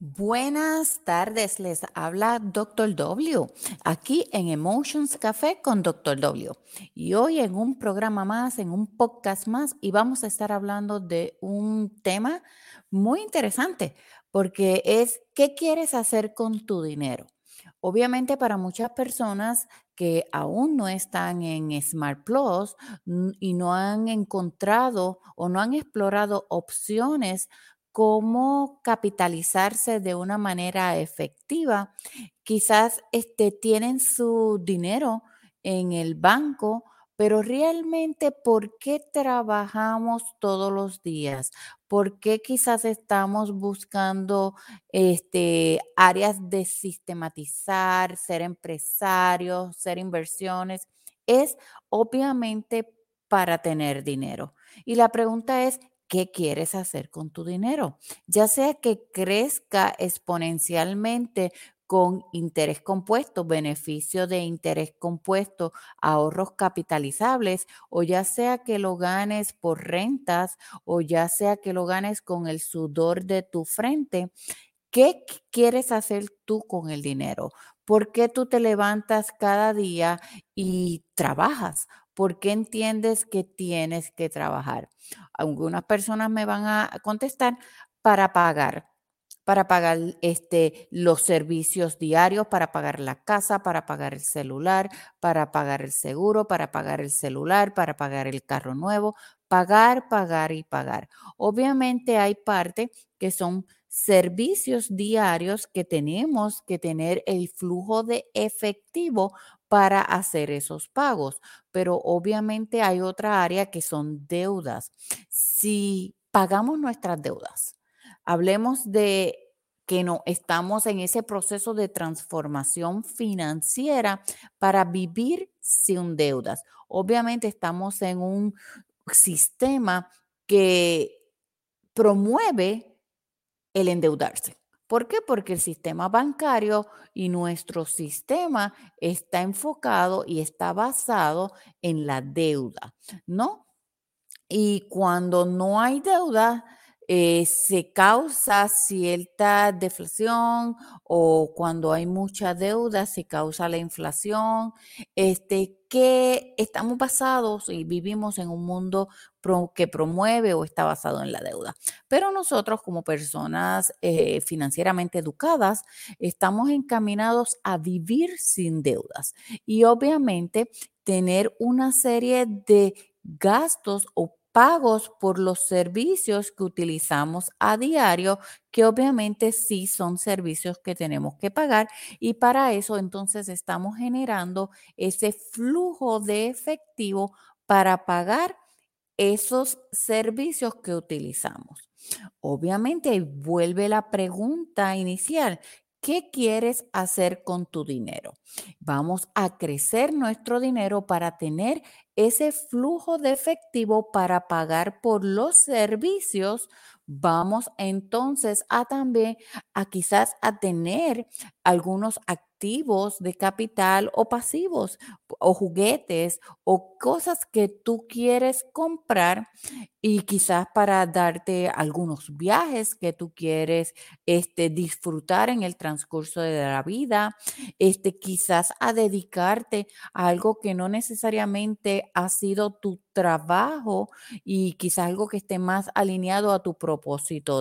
Buenas tardes, les habla Dr. W aquí en Emotions Café con Dr. W. Y hoy en un programa más, en un podcast más, y vamos a estar hablando de un tema muy interesante, porque es ¿qué quieres hacer con tu dinero? Obviamente para muchas personas que aún no están en Smart Plus y no han encontrado o no han explorado opciones cómo capitalizarse de una manera efectiva. Quizás este, tienen su dinero en el banco, pero realmente, ¿por qué trabajamos todos los días? ¿Por qué quizás estamos buscando este, áreas de sistematizar, ser empresarios, ser inversiones? Es obviamente para tener dinero. Y la pregunta es, qué quieres hacer con tu dinero, ya sea que crezca exponencialmente con interés compuesto, beneficio de interés compuesto, ahorros capitalizables, o ya sea que lo ganes por rentas, o ya sea que lo ganes con el sudor de tu frente. ¿Qué quieres hacer tú con el dinero? ¿Por qué tú te levantas cada día y trabajas? ¿Por qué entiendes que tienes que trabajar? Algunas personas me van a contestar para pagar, para pagar este, los servicios diarios, para pagar la casa, para pagar el celular, para pagar el seguro, para pagar el celular, para pagar el carro nuevo, pagar, pagar y pagar. Obviamente hay parte que son servicios diarios que tenemos que tener el flujo de efectivo para hacer esos pagos. Pero obviamente hay otra área que son deudas. Si pagamos nuestras deudas, hablemos de que no estamos en ese proceso de transformación financiera para vivir sin deudas. Obviamente estamos en un sistema que promueve el endeudarse. ¿Por qué? Porque el sistema bancario y nuestro sistema está enfocado y está basado en la deuda, ¿no? Y cuando no hay deuda, eh, se causa cierta deflación o cuando hay mucha deuda se causa la inflación, este, que estamos basados y vivimos en un mundo que promueve o está basado en la deuda. Pero nosotros como personas eh, financieramente educadas estamos encaminados a vivir sin deudas y obviamente tener una serie de gastos o pagos por los servicios que utilizamos a diario, que obviamente sí son servicios que tenemos que pagar y para eso entonces estamos generando ese flujo de efectivo para pagar esos servicios que utilizamos. Obviamente vuelve la pregunta inicial, ¿Qué quieres hacer con tu dinero? Vamos a crecer nuestro dinero para tener ese flujo de efectivo para pagar por los servicios. Vamos entonces a también a quizás a tener algunos activos de capital o pasivos o juguetes o cosas que tú quieres comprar y quizás para darte algunos viajes que tú quieres este, disfrutar en el transcurso de la vida, este, quizás a dedicarte a algo que no necesariamente ha sido tu trabajo y quizás algo que esté más alineado a tu propósito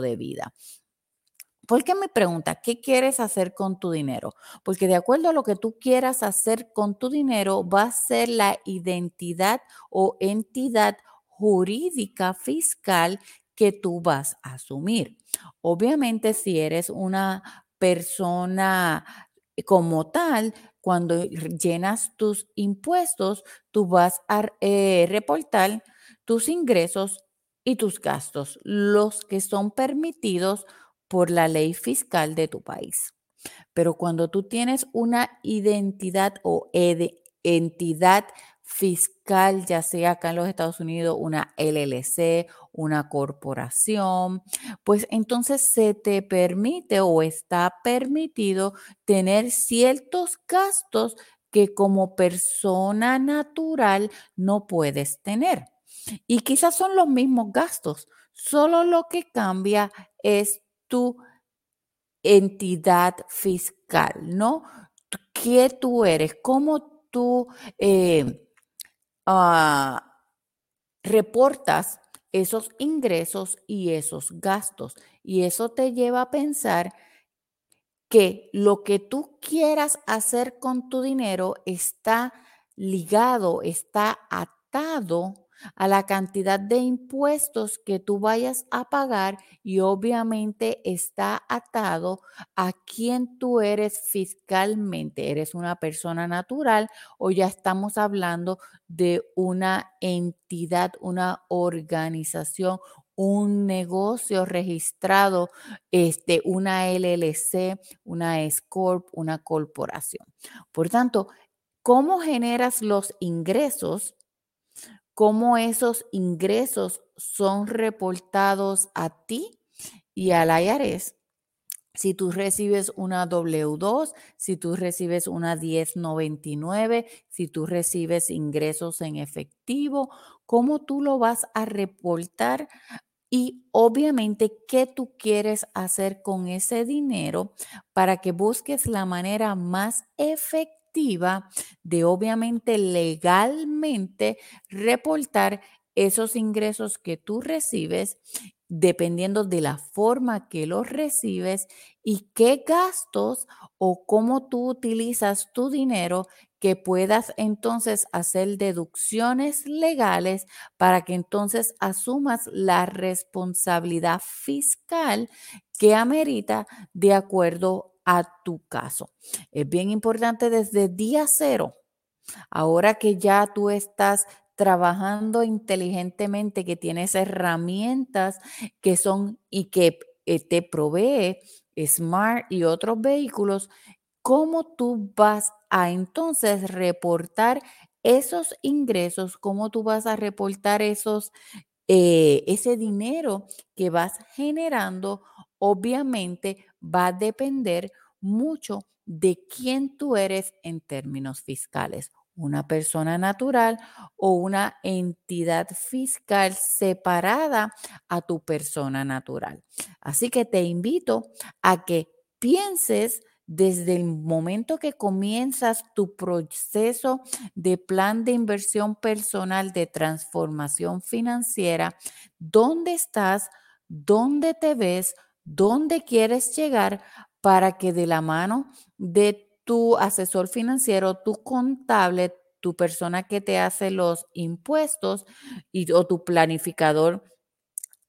de vida. ¿Por qué me pregunta qué quieres hacer con tu dinero? Porque de acuerdo a lo que tú quieras hacer con tu dinero, va a ser la identidad o entidad jurídica fiscal que tú vas a asumir. Obviamente, si eres una persona como tal, cuando llenas tus impuestos, tú vas a eh, reportar tus ingresos y tus gastos, los que son permitidos por la ley fiscal de tu país. Pero cuando tú tienes una identidad o entidad fiscal, ya sea acá en los Estados Unidos una LLC, una corporación, pues entonces se te permite o está permitido tener ciertos gastos que como persona natural no puedes tener. Y quizás son los mismos gastos, solo lo que cambia es tu entidad fiscal, ¿no? ¿Qué tú eres? ¿Cómo tú eh, ah, reportas esos ingresos y esos gastos? Y eso te lleva a pensar que lo que tú quieras hacer con tu dinero está ligado, está atado a la cantidad de impuestos que tú vayas a pagar y obviamente está atado a quién tú eres fiscalmente. ¿Eres una persona natural o ya estamos hablando de una entidad, una organización, un negocio registrado, este, una LLC, una S-Corp, una corporación? Por tanto, ¿cómo generas los ingresos? Cómo esos ingresos son reportados a ti y al IRS. Si tú recibes una W2, si tú recibes una 1099, si tú recibes ingresos en efectivo, ¿cómo tú lo vas a reportar? Y obviamente, ¿qué tú quieres hacer con ese dinero para que busques la manera más efectiva? De obviamente legalmente reportar esos ingresos que tú recibes dependiendo de la forma que los recibes y qué gastos o cómo tú utilizas tu dinero que puedas entonces hacer deducciones legales para que entonces asumas la responsabilidad fiscal que amerita de acuerdo a tu caso. Es bien importante desde día cero, ahora que ya tú estás trabajando inteligentemente, que tienes herramientas que son y que eh, te provee Smart y otros vehículos, ¿cómo tú vas a entonces reportar esos ingresos? ¿Cómo tú vas a reportar esos, eh, ese dinero que vas generando? Obviamente va a depender mucho de quién tú eres en términos fiscales, una persona natural o una entidad fiscal separada a tu persona natural. Así que te invito a que pienses desde el momento que comienzas tu proceso de plan de inversión personal de transformación financiera, dónde estás, dónde te ves, dónde quieres llegar para que de la mano de tu asesor financiero, tu contable, tu persona que te hace los impuestos y, o tu planificador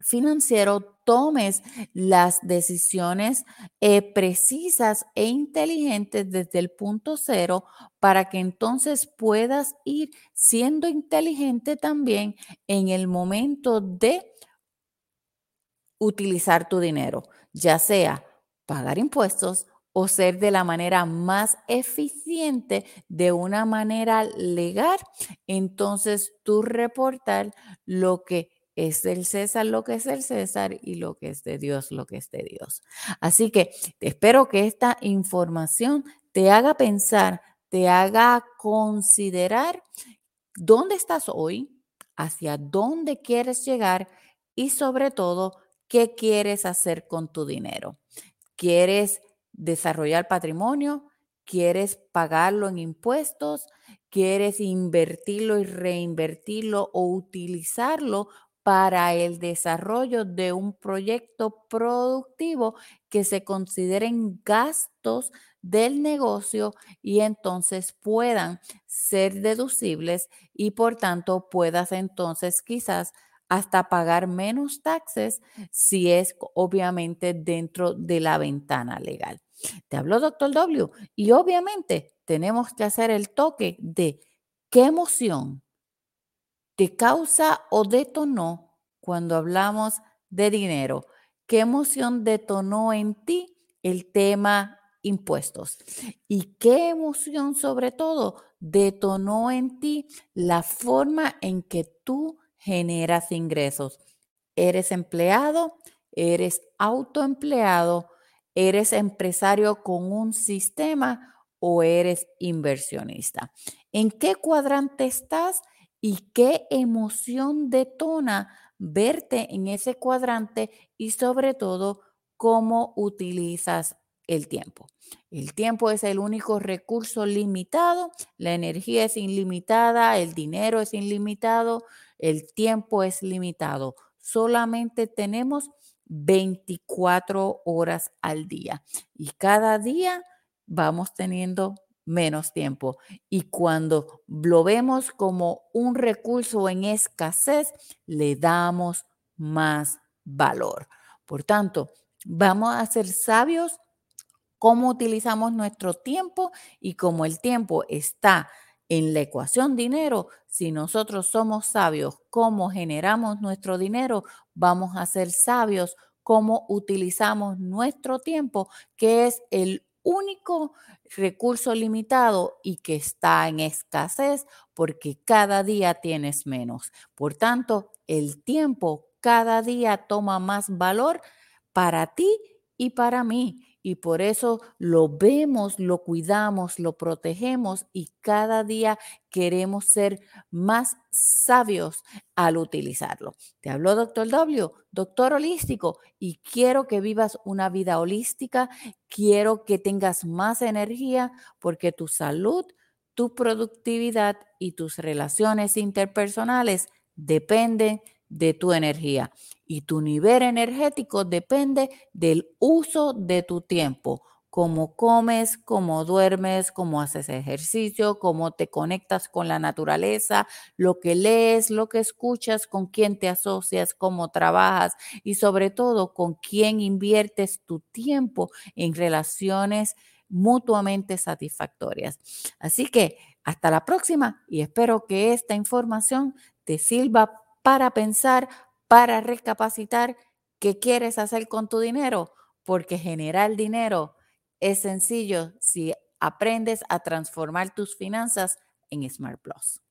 financiero tomes las decisiones eh, precisas e inteligentes desde el punto cero para que entonces puedas ir siendo inteligente también en el momento de utilizar tu dinero, ya sea pagar impuestos o ser de la manera más eficiente, de una manera legal, entonces tú reportar lo que es del César lo que es el César y lo que es de Dios lo que es de Dios. Así que espero que esta información te haga pensar, te haga considerar dónde estás hoy, hacia dónde quieres llegar y sobre todo qué quieres hacer con tu dinero. ¿Quieres desarrollar patrimonio? ¿Quieres pagarlo en impuestos? ¿Quieres invertirlo y reinvertirlo o utilizarlo para el desarrollo de un proyecto productivo que se consideren gastos del negocio y entonces puedan ser deducibles y por tanto puedas entonces quizás hasta pagar menos taxes si es obviamente dentro de la ventana legal. Te habló doctor W y obviamente tenemos que hacer el toque de qué emoción te causa o detonó cuando hablamos de dinero. ¿Qué emoción detonó en ti el tema impuestos? ¿Y qué emoción sobre todo detonó en ti la forma en que tú generas ingresos. Eres empleado, eres autoempleado, eres empresario con un sistema o eres inversionista. ¿En qué cuadrante estás y qué emoción detona verte en ese cuadrante y sobre todo cómo utilizas el tiempo. El tiempo es el único recurso limitado, la energía es ilimitada, el dinero es ilimitado, el tiempo es limitado. Solamente tenemos 24 horas al día y cada día vamos teniendo menos tiempo. Y cuando lo vemos como un recurso en escasez, le damos más valor. Por tanto, vamos a ser sabios cómo utilizamos nuestro tiempo y como el tiempo está en la ecuación dinero, si nosotros somos sabios cómo generamos nuestro dinero, vamos a ser sabios cómo utilizamos nuestro tiempo, que es el único recurso limitado y que está en escasez porque cada día tienes menos. Por tanto, el tiempo cada día toma más valor para ti y para mí y por eso lo vemos, lo cuidamos, lo protegemos y cada día queremos ser más sabios al utilizarlo. Te habló doctor W, doctor holístico, y quiero que vivas una vida holística, quiero que tengas más energía porque tu salud, tu productividad y tus relaciones interpersonales dependen de tu energía y tu nivel energético depende del uso de tu tiempo, cómo comes, cómo duermes, cómo haces ejercicio, cómo te conectas con la naturaleza, lo que lees, lo que escuchas, con quién te asocias, cómo trabajas y sobre todo con quién inviertes tu tiempo en relaciones mutuamente satisfactorias. Así que hasta la próxima y espero que esta información te sirva para pensar, para recapacitar qué quieres hacer con tu dinero, porque generar dinero es sencillo si aprendes a transformar tus finanzas en Smart Plus.